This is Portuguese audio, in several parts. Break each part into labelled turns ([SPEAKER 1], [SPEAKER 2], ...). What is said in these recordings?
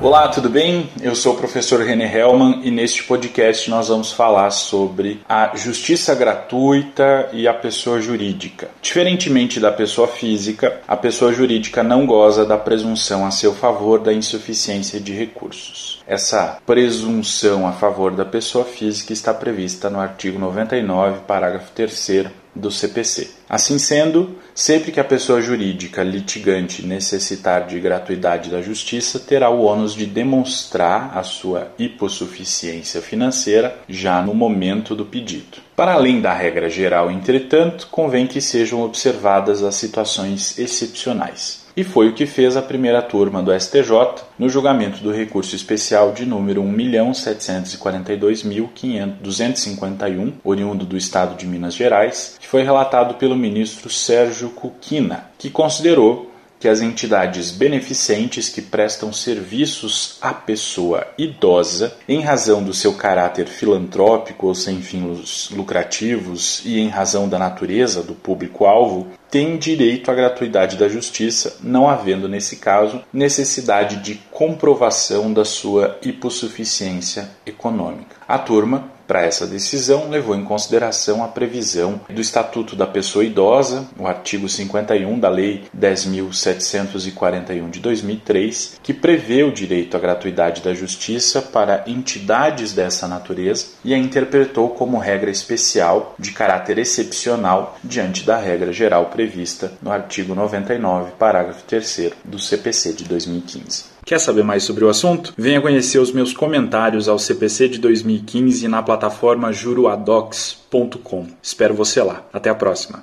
[SPEAKER 1] Olá, tudo bem? Eu sou o professor René Hellman e neste podcast nós vamos falar sobre a justiça gratuita e a pessoa jurídica. Diferentemente da pessoa física, a pessoa jurídica não goza da presunção a seu favor da insuficiência de recursos. Essa presunção a favor da pessoa física está prevista no artigo 99, parágrafo 3 do CPC. Assim sendo, sempre que a pessoa jurídica litigante necessitar de gratuidade da justiça, terá o ônus de demonstrar a sua hipossuficiência financeira já no momento do pedido. Para além da regra geral, entretanto, convém que sejam observadas as situações excepcionais e foi o que fez a primeira turma do STJ no julgamento do recurso especial de número 1.742.251, oriundo do Estado de Minas Gerais, que foi relatado pelo ministro Sérgio Cuquina, que considerou que as entidades beneficentes que prestam serviços à pessoa idosa, em razão do seu caráter filantrópico ou sem fins lucrativos e em razão da natureza do público-alvo, têm direito à gratuidade da justiça, não havendo, nesse caso, necessidade de comprovação da sua hipossuficiência econômica. A turma para essa decisão, levou em consideração a previsão do Estatuto da Pessoa Idosa, o artigo 51 da Lei 10.741 de 2003, que prevê o direito à gratuidade da justiça para entidades dessa natureza e a interpretou como regra especial de caráter excepcional diante da regra geral prevista no artigo 99, parágrafo 3 do CPC de 2015. Quer saber mais sobre o assunto? Venha conhecer os meus comentários ao CPC de 2015 na plataforma juruadocs.com. Espero você lá. Até a próxima.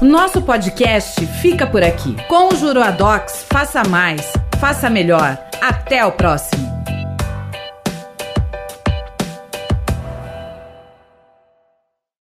[SPEAKER 2] Nosso podcast fica por aqui. Com o Juruadocs, faça mais, faça melhor. Até o próximo.